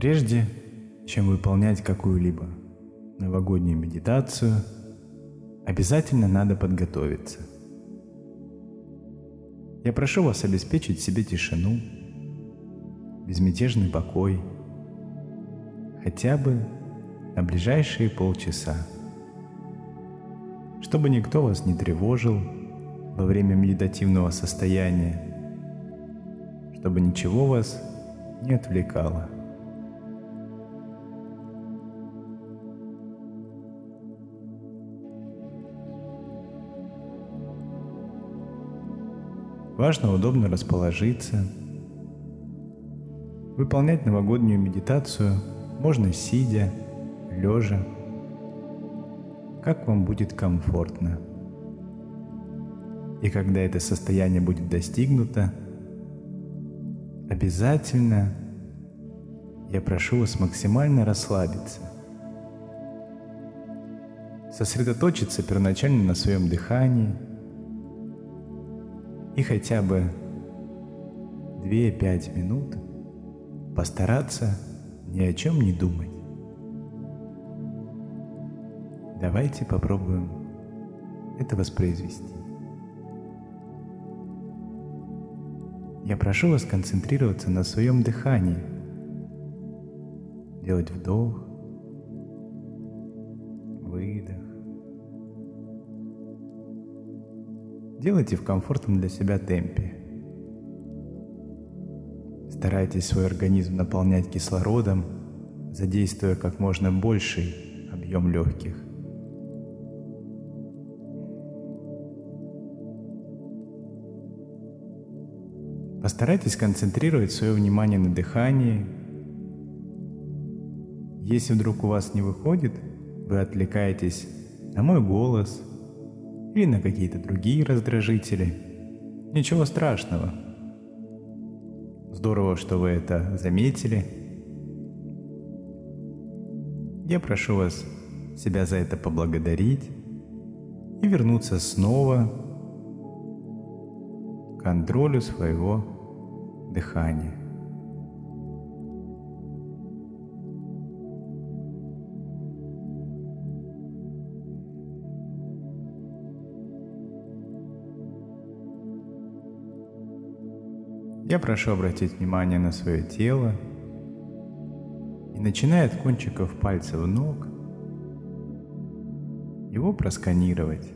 Прежде чем выполнять какую-либо новогоднюю медитацию, обязательно надо подготовиться. Я прошу вас обеспечить себе тишину, безмятежный покой, хотя бы на ближайшие полчаса, чтобы никто вас не тревожил во время медитативного состояния, чтобы ничего вас не отвлекало. Важно удобно расположиться. Выполнять новогоднюю медитацию можно сидя, лежа, как вам будет комфортно. И когда это состояние будет достигнуто, обязательно я прошу вас максимально расслабиться. Сосредоточиться первоначально на своем дыхании – и хотя бы 2-5 минут постараться ни о чем не думать. Давайте попробуем это воспроизвести. Я прошу вас концентрироваться на своем дыхании, делать вдох, Делайте в комфортном для себя темпе. Старайтесь свой организм наполнять кислородом, задействуя как можно больший объем легких. Постарайтесь концентрировать свое внимание на дыхании. Если вдруг у вас не выходит, вы отвлекаетесь на мой голос – или на какие-то другие раздражители. Ничего страшного. Здорово, что вы это заметили. Я прошу вас себя за это поблагодарить и вернуться снова к контролю своего дыхания. Я прошу обратить внимание на свое тело и начиная от кончиков пальцев ног, его просканировать.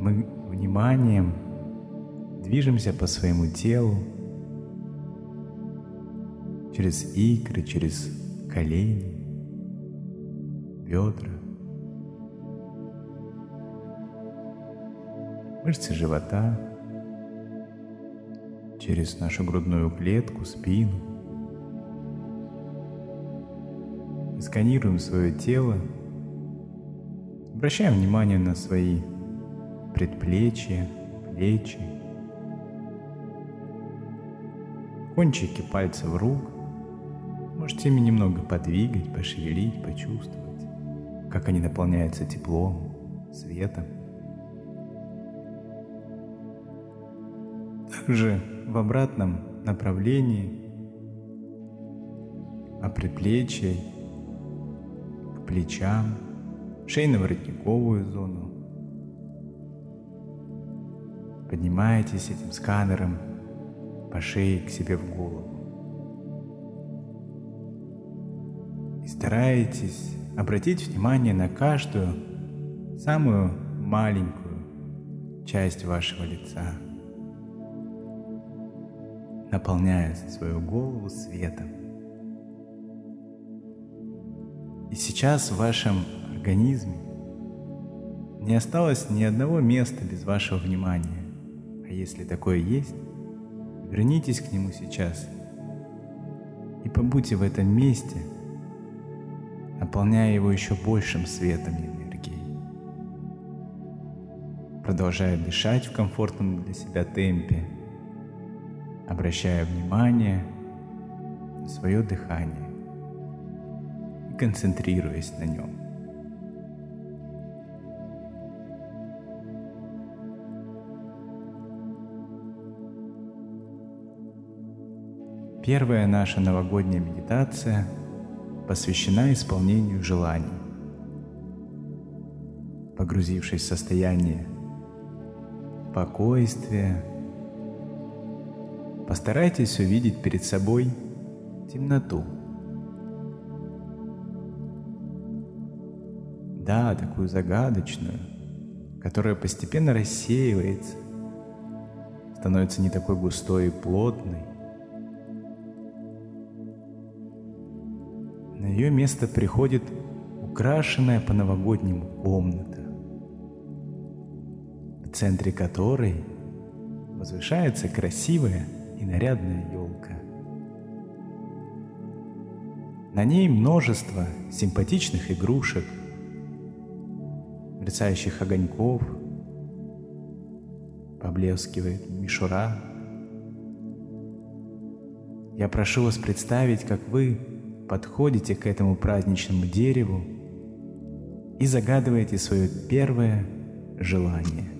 Мы вниманием движемся по своему телу через икры, через колени, бедра, мышцы живота, через нашу грудную клетку, спину. И сканируем свое тело, обращаем внимание на свои предплечья, плечи, кончики пальцев рук. Можете ими немного подвигать, пошевелить, почувствовать, как они наполняются теплом, светом. Также в обратном направлении, а предплечье к плечам, шейно-воротниковую зону. Поднимаетесь этим сканером по шее к себе в голову. И стараетесь обратить внимание на каждую самую маленькую часть вашего лица – наполняя свою голову светом. И сейчас в вашем организме не осталось ни одного места без вашего внимания. А если такое есть, вернитесь к нему сейчас и побудьте в этом месте, наполняя его еще большим светом и энергией. Продолжая дышать в комфортном для себя темпе – обращая внимание на свое дыхание и концентрируясь на нем. Первая наша новогодняя медитация посвящена исполнению желаний. Погрузившись в состояние спокойствия, постарайтесь увидеть перед собой темноту. Да, такую загадочную, которая постепенно рассеивается, становится не такой густой и плотной. На ее место приходит украшенная по-новогоднему комната, в центре которой возвышается красивая нарядная елка. На ней множество симпатичных игрушек, мерцающих огоньков, поблескивает мишура. Я прошу вас представить, как вы подходите к этому праздничному дереву и загадываете свое первое желание.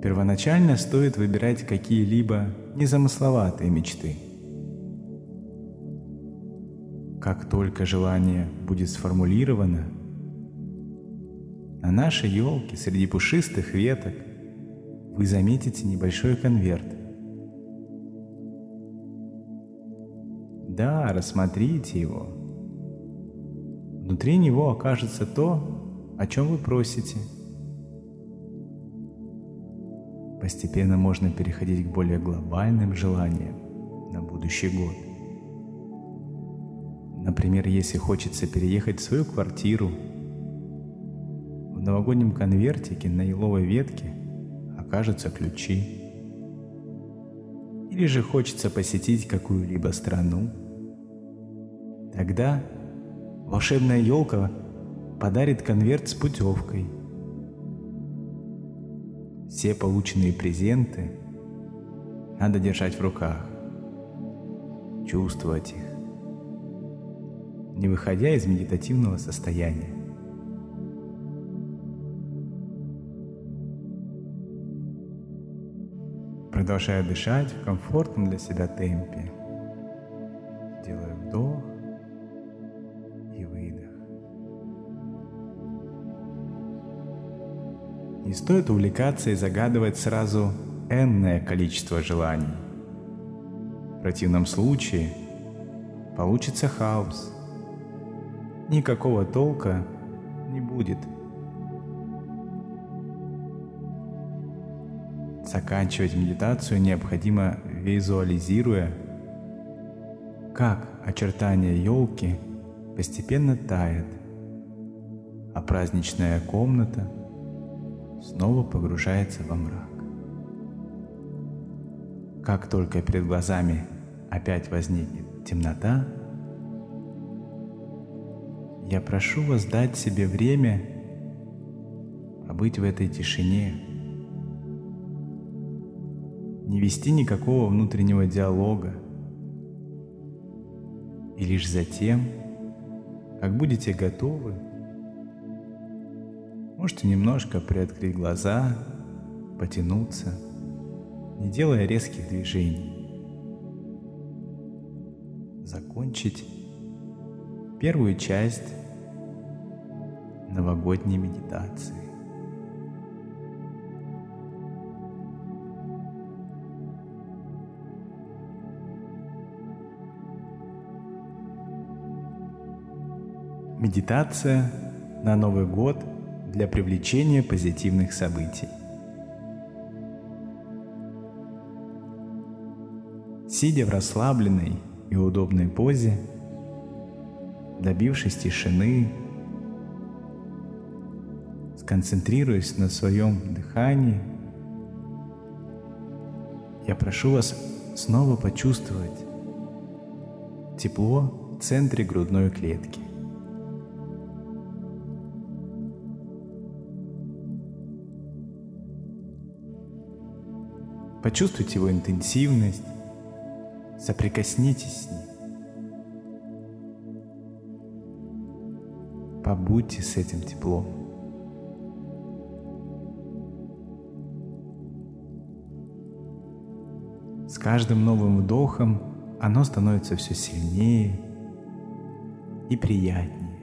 Первоначально стоит выбирать какие-либо незамысловатые мечты. Как только желание будет сформулировано, на нашей елке среди пушистых веток вы заметите небольшой конверт. Да, рассмотрите его. Внутри него окажется то, о чем вы просите – Постепенно можно переходить к более глобальным желаниям на будущий год. Например, если хочется переехать в свою квартиру, в новогоднем конвертике на еловой ветке окажутся ключи. Или же хочется посетить какую-либо страну. Тогда волшебная елка подарит конверт с путевкой – все полученные презенты надо держать в руках, чувствовать их, не выходя из медитативного состояния. Продолжая дышать в комфортном для себя темпе, Не стоит увлекаться и загадывать сразу энное количество желаний. В противном случае получится хаос. Никакого толка не будет. Заканчивать медитацию необходимо визуализируя, как очертания елки постепенно тает, а праздничная комната – снова погружается во мрак. Как только перед глазами опять возникнет темнота, я прошу вас дать себе время побыть в этой тишине, не вести никакого внутреннего диалога, и лишь затем, как будете готовы, Можете немножко приоткрыть глаза, потянуться, не делая резких движений. Закончить первую часть новогодней медитации. Медитация на Новый год – для привлечения позитивных событий. Сидя в расслабленной и удобной позе, добившись тишины, сконцентрируясь на своем дыхании, я прошу вас снова почувствовать тепло в центре грудной клетки. Почувствуйте его интенсивность, соприкоснитесь с ним. Побудьте с этим теплом. С каждым новым вдохом оно становится все сильнее и приятнее.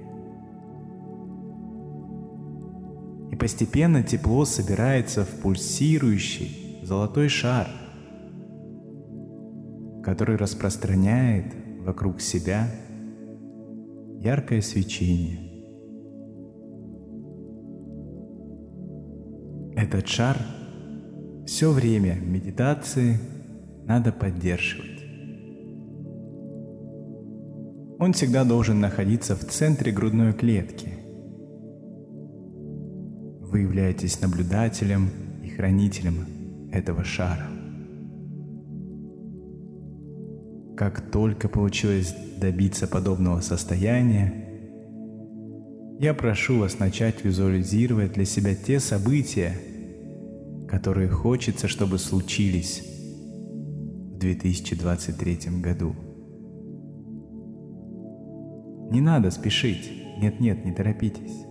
И постепенно тепло собирается в пульсирующий золотой шар, который распространяет вокруг себя яркое свечение. Этот шар все время медитации надо поддерживать. Он всегда должен находиться в центре грудной клетки. Вы являетесь наблюдателем и хранителем этого шара. Как только получилось добиться подобного состояния, я прошу вас начать визуализировать для себя те события, которые хочется, чтобы случились в 2023 году. Не надо спешить. Нет-нет, не торопитесь.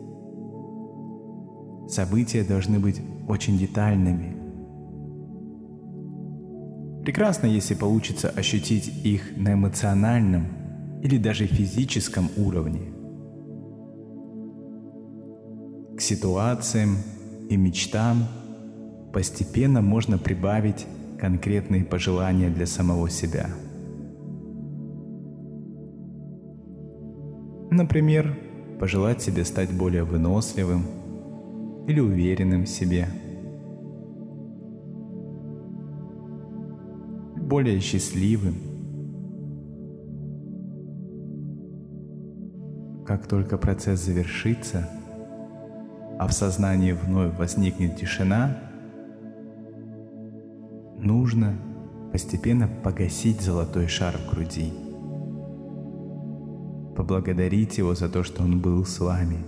События должны быть очень детальными. Прекрасно, если получится ощутить их на эмоциональном или даже физическом уровне. К ситуациям и мечтам постепенно можно прибавить конкретные пожелания для самого себя – Например, пожелать себе стать более выносливым или уверенным в себе. Более счастливым. Как только процесс завершится, а в сознании вновь возникнет тишина, нужно постепенно погасить золотой шар в груди – поблагодарить Его за то, что Он был с вами.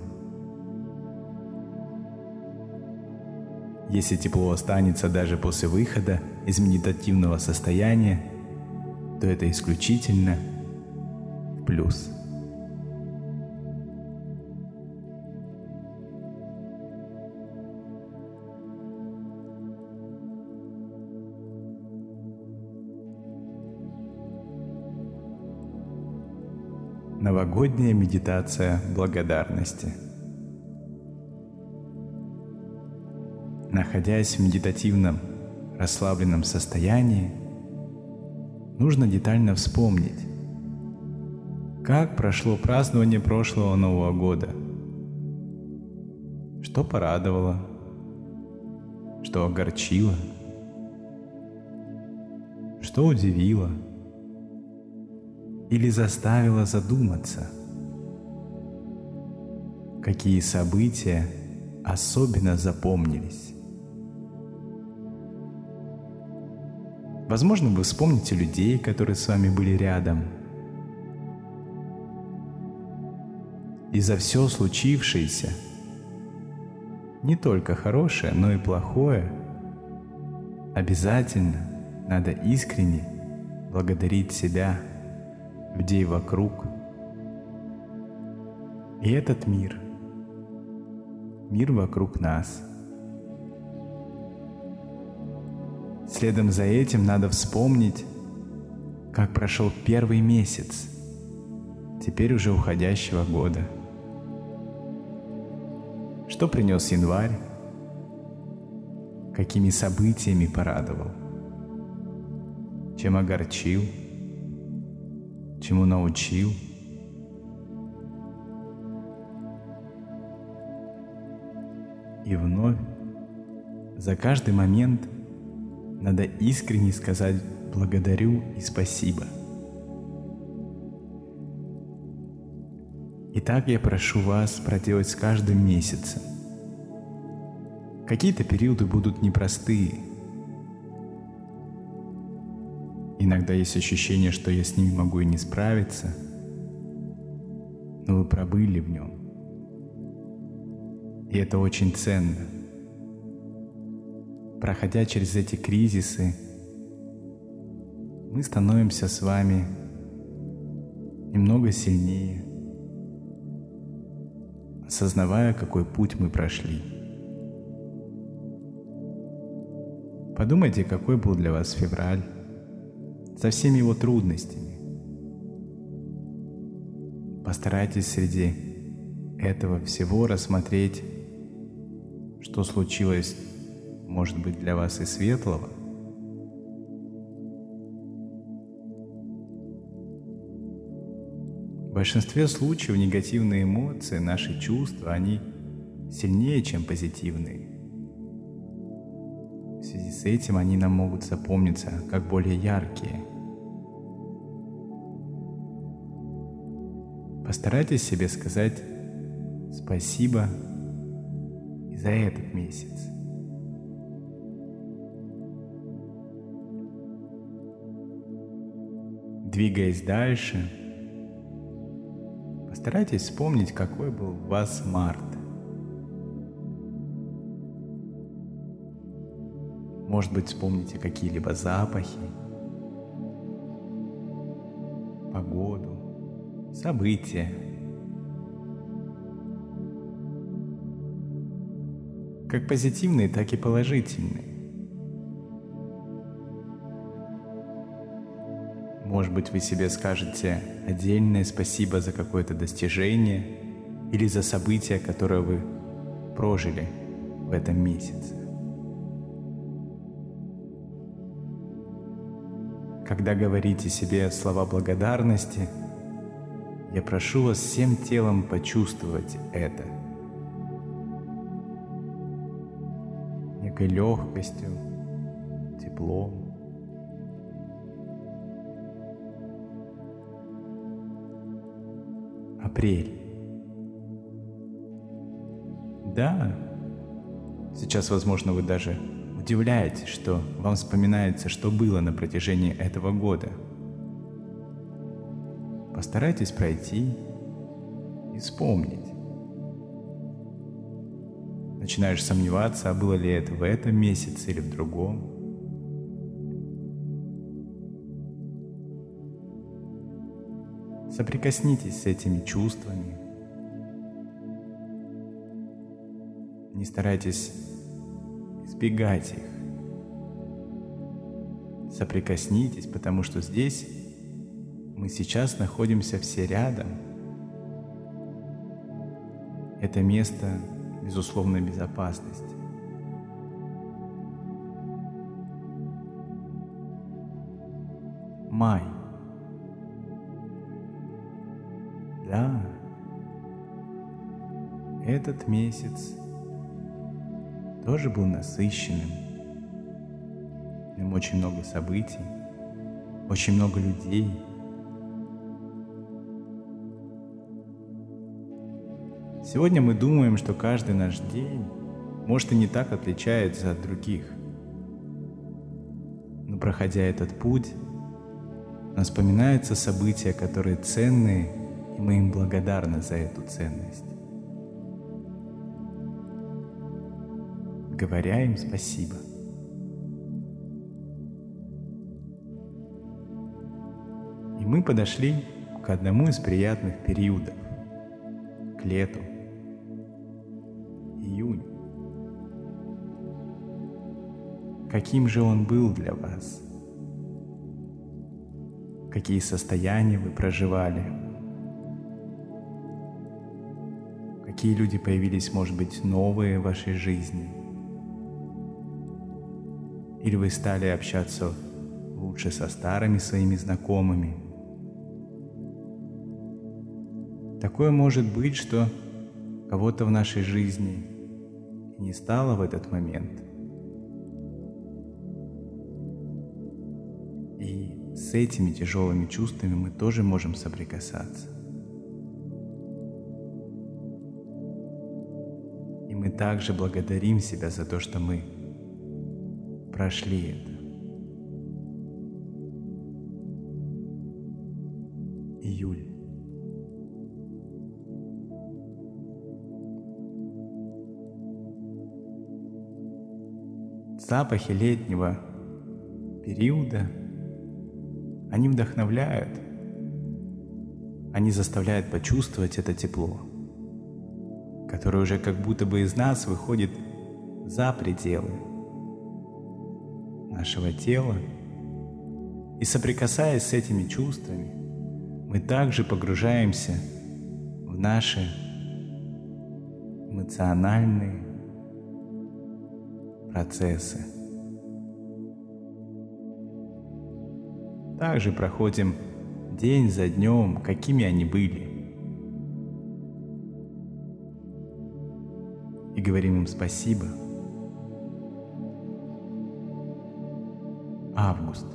Если тепло останется даже после выхода из медитативного состояния, то это исключительно плюс. Новогодняя медитация благодарности. Находясь в медитативном, расслабленном состоянии, нужно детально вспомнить, как прошло празднование прошлого Нового года, что порадовало, что огорчило, что удивило – или заставила задуматься, какие события особенно запомнились. Возможно, вы вспомните людей, которые с вами были рядом. И за все случившееся, не только хорошее, но и плохое, обязательно надо искренне благодарить себя – людей вокруг. И этот мир, мир вокруг нас. Следом за этим надо вспомнить, как прошел первый месяц, теперь уже уходящего года. Что принес январь? Какими событиями порадовал? Чем огорчил? чему научил. И вновь за каждый момент надо искренне сказать благодарю и спасибо. Итак, я прошу вас проделать с каждым месяцем. Какие-то периоды будут непростые – Иногда есть ощущение, что я с ними могу и не справиться, но вы пробыли в нем. И это очень ценно. Проходя через эти кризисы, мы становимся с вами немного сильнее, осознавая, какой путь мы прошли. Подумайте, какой был для вас февраль, со всеми его трудностями. Постарайтесь среди этого всего рассмотреть, что случилось, может быть, для вас и светлого, В большинстве случаев негативные эмоции, наши чувства, они сильнее, чем позитивные. В связи с этим они нам могут запомниться как более яркие. Постарайтесь себе сказать спасибо за этот месяц. Двигаясь дальше, постарайтесь вспомнить, какой был у вас март. Может быть, вспомните какие-либо запахи, погоду, события. Как позитивные, так и положительные. Быть, вы себе скажете отдельное спасибо за какое-то достижение или за событие, которое вы прожили в этом месяце. Когда говорите себе слова благодарности, я прошу вас всем телом почувствовать это. Некой легкостью, теплом. Апрель. Да, сейчас, возможно, вы даже удивляетесь, что вам вспоминается, что было на протяжении этого года. Постарайтесь пройти и вспомнить. Начинаешь сомневаться, а было ли это в этом месяце или в другом. Соприкоснитесь с этими чувствами. Не старайтесь избегать их. Соприкоснитесь, потому что здесь мы сейчас находимся все рядом. Это место безусловной безопасности. Май. Этот месяц тоже был насыщенным. В очень много событий, очень много людей. Сегодня мы думаем, что каждый наш день может и не так отличается от других. Но проходя этот путь, нам вспоминаются события, которые ценные, и мы им благодарны за эту ценность. Говоря им спасибо. И мы подошли к одному из приятных периодов, к лету, июнь. Каким же он был для вас? Какие состояния вы проживали? Какие люди появились, может быть, новые в вашей жизни – или вы стали общаться лучше со старыми своими знакомыми? Такое может быть, что кого-то в нашей жизни не стало в этот момент. И с этими тяжелыми чувствами мы тоже можем соприкасаться. И мы также благодарим себя за то, что мы прошли это. Июль. Запахи летнего периода, они вдохновляют, они заставляют почувствовать это тепло, которое уже как будто бы из нас выходит за пределы нашего тела И соприкасаясь с этими чувствами, мы также погружаемся в наши эмоциональные процессы. Также проходим день за днем, какими они были. И говорим им спасибо. Август.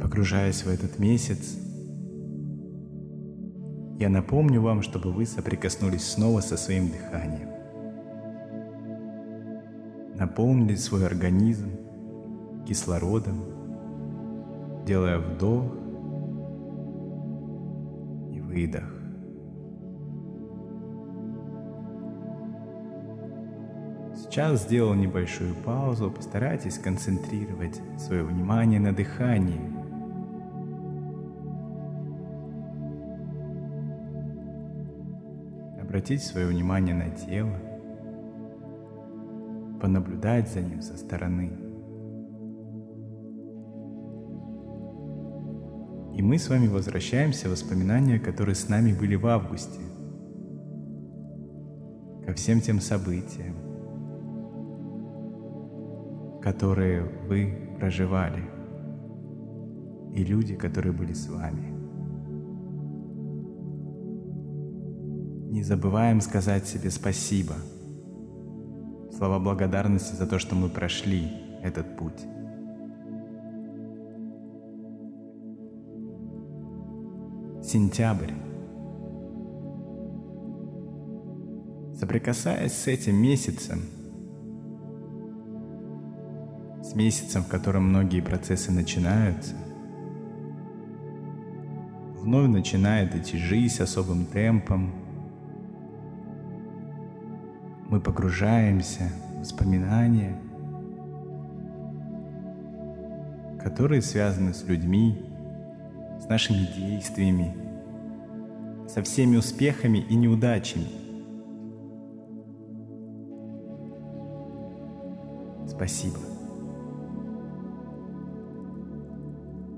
Погружаясь в этот месяц, я напомню вам, чтобы вы соприкоснулись снова со своим дыханием. Наполнили свой организм кислородом, делая вдох и выдох. Сейчас сделал небольшую паузу, постарайтесь концентрировать свое внимание на дыхании. Обратить свое внимание на тело, понаблюдать за ним со стороны. И мы с вами возвращаемся в воспоминания, которые с нами были в августе, ко всем тем событиям, которые вы проживали, и люди, которые были с вами. Не забываем сказать себе спасибо. Слова благодарности за то, что мы прошли этот путь. Сентябрь. Соприкасаясь с этим месяцем, с месяцем, в котором многие процессы начинаются, вновь начинает идти жизнь особым темпом, мы погружаемся в воспоминания, которые связаны с людьми, с нашими действиями, со всеми успехами и неудачами. Спасибо.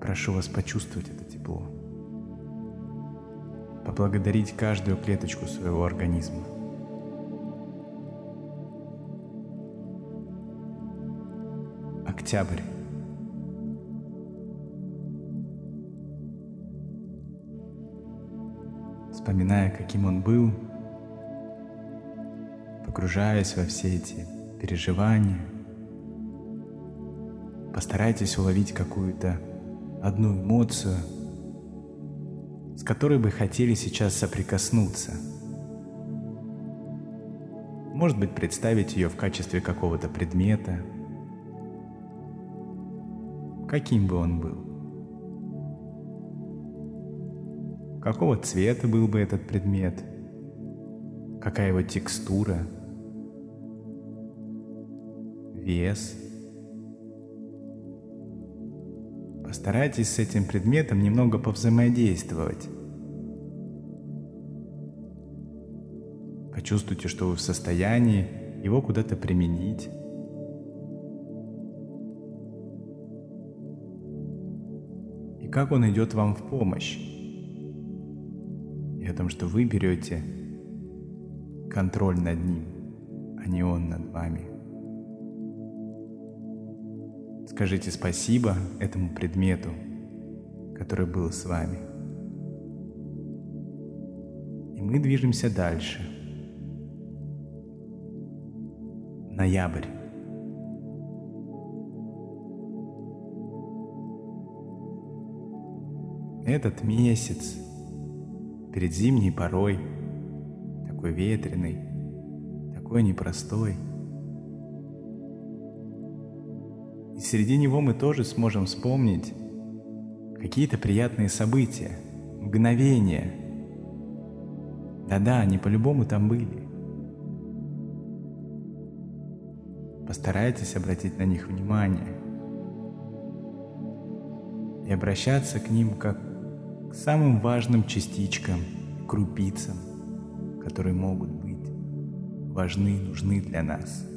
Прошу вас почувствовать это тепло. Поблагодарить каждую клеточку своего организма. Октябрь. Вспоминая, каким он был, погружаясь во все эти переживания, постарайтесь уловить какую-то одну эмоцию, с которой бы хотели сейчас соприкоснуться. Может быть, представить ее в качестве какого-то предмета – каким бы он был. Какого цвета был бы этот предмет? Какая его текстура? Вес? Постарайтесь с этим предметом немного повзаимодействовать. Почувствуйте, что вы в состоянии его куда-то применить. как Он идет вам в помощь. И о том, что вы берете контроль над Ним, а не Он над вами. Скажите спасибо этому предмету, который был с вами. И мы движемся дальше. Ноябрь. Этот месяц перед зимней порой, такой ветреный, такой непростой. И среди него мы тоже сможем вспомнить какие-то приятные события, мгновения. Да-да, они по-любому там были. Постарайтесь обратить на них внимание и обращаться к ним как к самым важным частичкам, крупицам, которые могут быть важны и нужны для нас.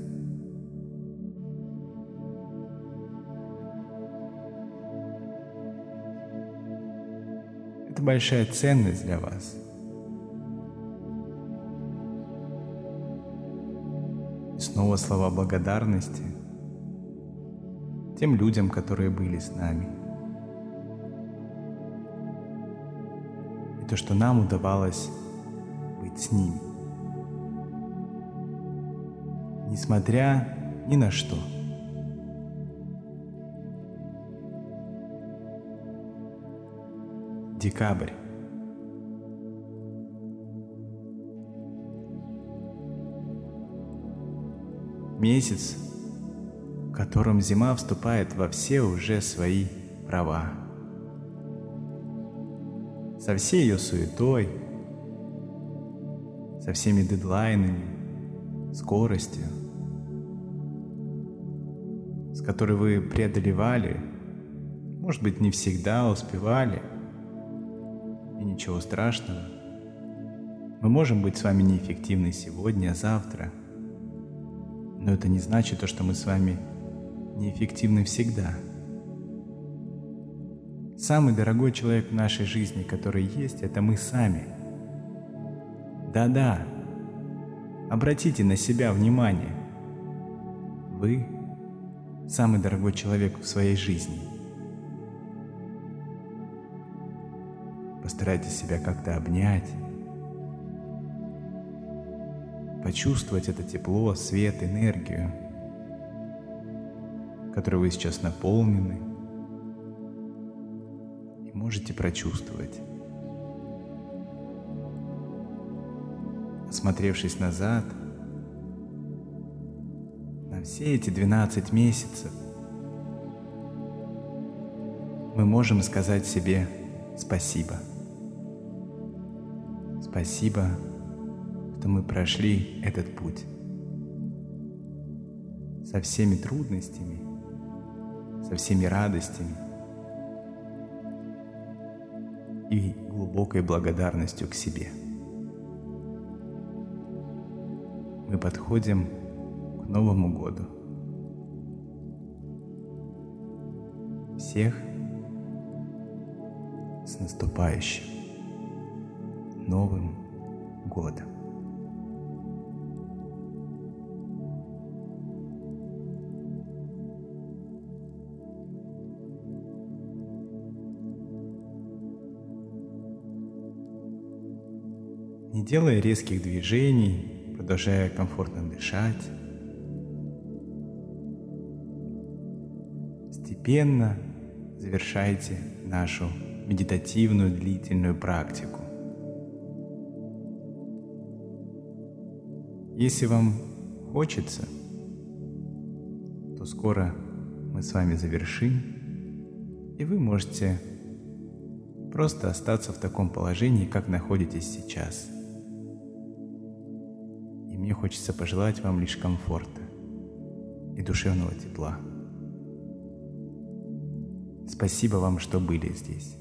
Большая ценность для вас. И снова слова благодарности тем людям, которые были с нами. И то, что нам удавалось быть с ними. Несмотря ни на что. Декабрь. Месяц, в котором зима вступает во все уже свои права. Со всей ее суетой, со всеми дедлайнами, скоростью, с которой вы преодолевали, может быть, не всегда успевали – и ничего страшного. Мы можем быть с вами неэффективны сегодня, завтра. Но это не значит то, что мы с вами неэффективны всегда. Самый дорогой человек в нашей жизни, который есть, это мы сами. Да-да, обратите на себя внимание. Вы самый дорогой человек в своей жизни – Постарайтесь себя как-то обнять, почувствовать это тепло, свет, энергию, которой вы сейчас наполнены, и можете прочувствовать. Осмотревшись назад, на все эти 12 месяцев, мы можем сказать себе спасибо. Спасибо, что мы прошли этот путь со всеми трудностями, со всеми радостями и глубокой благодарностью к себе. Мы подходим к Новому году. Всех с наступающим! Новым годом. Не делая резких движений, продолжая комфортно дышать, постепенно завершайте нашу медитативную длительную практику. Если вам хочется, то скоро мы с вами завершим, и вы можете просто остаться в таком положении, как находитесь сейчас. И мне хочется пожелать вам лишь комфорта и душевного тепла. Спасибо вам, что были здесь.